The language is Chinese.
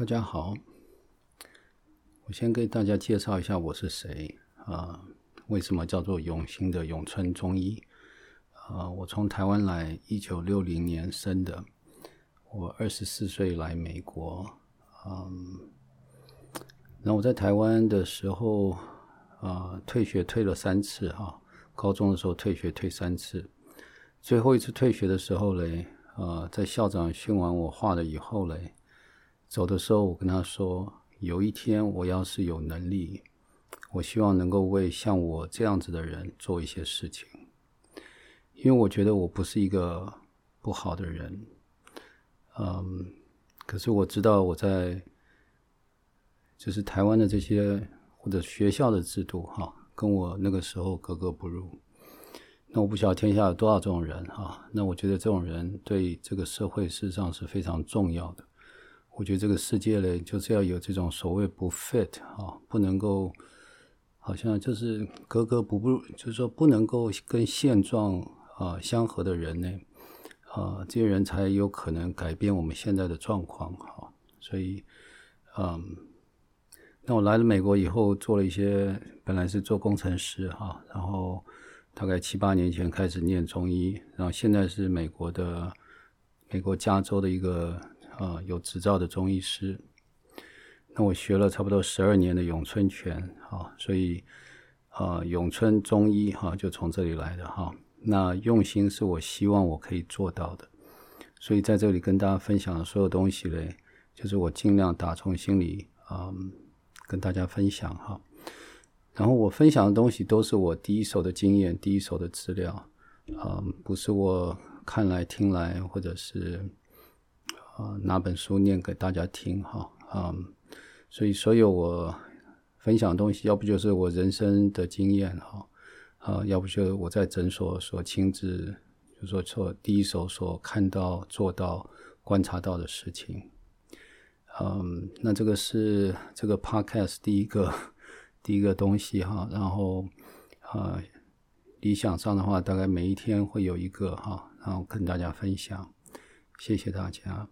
大家好，我先给大家介绍一下我是谁啊？为什么叫做永兴的永春中医？啊，我从台湾来，一九六零年生的，我二十四岁来美国，嗯，然后我在台湾的时候，啊，退学退了三次哈，高中的时候退学退三次，最后一次退学的时候嘞，啊，在校长训完我话了以后嘞。走的时候，我跟他说：“有一天我要是有能力，我希望能够为像我这样子的人做一些事情，因为我觉得我不是一个不好的人，嗯，可是我知道我在就是台湾的这些或者学校的制度哈，跟我那个时候格格不入。那我不晓得天下有多少这种人哈，那我觉得这种人对这个社会事实上是非常重要的。”我觉得这个世界呢，就是要有这种所谓不 fit 啊，不能够，好像就是格格不入，就是说不能够跟现状啊相合的人呢，啊，这些人才有可能改变我们现在的状况哈。所以，嗯，那我来了美国以后，做了一些，本来是做工程师哈，然后大概七八年前开始念中医，然后现在是美国的美国加州的一个。啊，有执照的中医师，那我学了差不多十二年的咏春拳，啊，所以啊，咏春中医哈就从这里来的哈。那用心是我希望我可以做到的，所以在这里跟大家分享的所有东西嘞，就是我尽量打从心里啊跟大家分享哈。然后我分享的东西都是我第一手的经验、第一手的资料，啊，不是我看来听来或者是。啊，拿本书念给大家听哈，嗯，所以所有我分享的东西，要不就是我人生的经验哈，啊，要不就是我在诊所所亲自，就说说第一手所看到、做到、观察到的事情，嗯，那这个是这个 podcast 第一个 第一个东西哈，然后啊，理想上的话，大概每一天会有一个哈，然后跟大家分享，谢谢大家。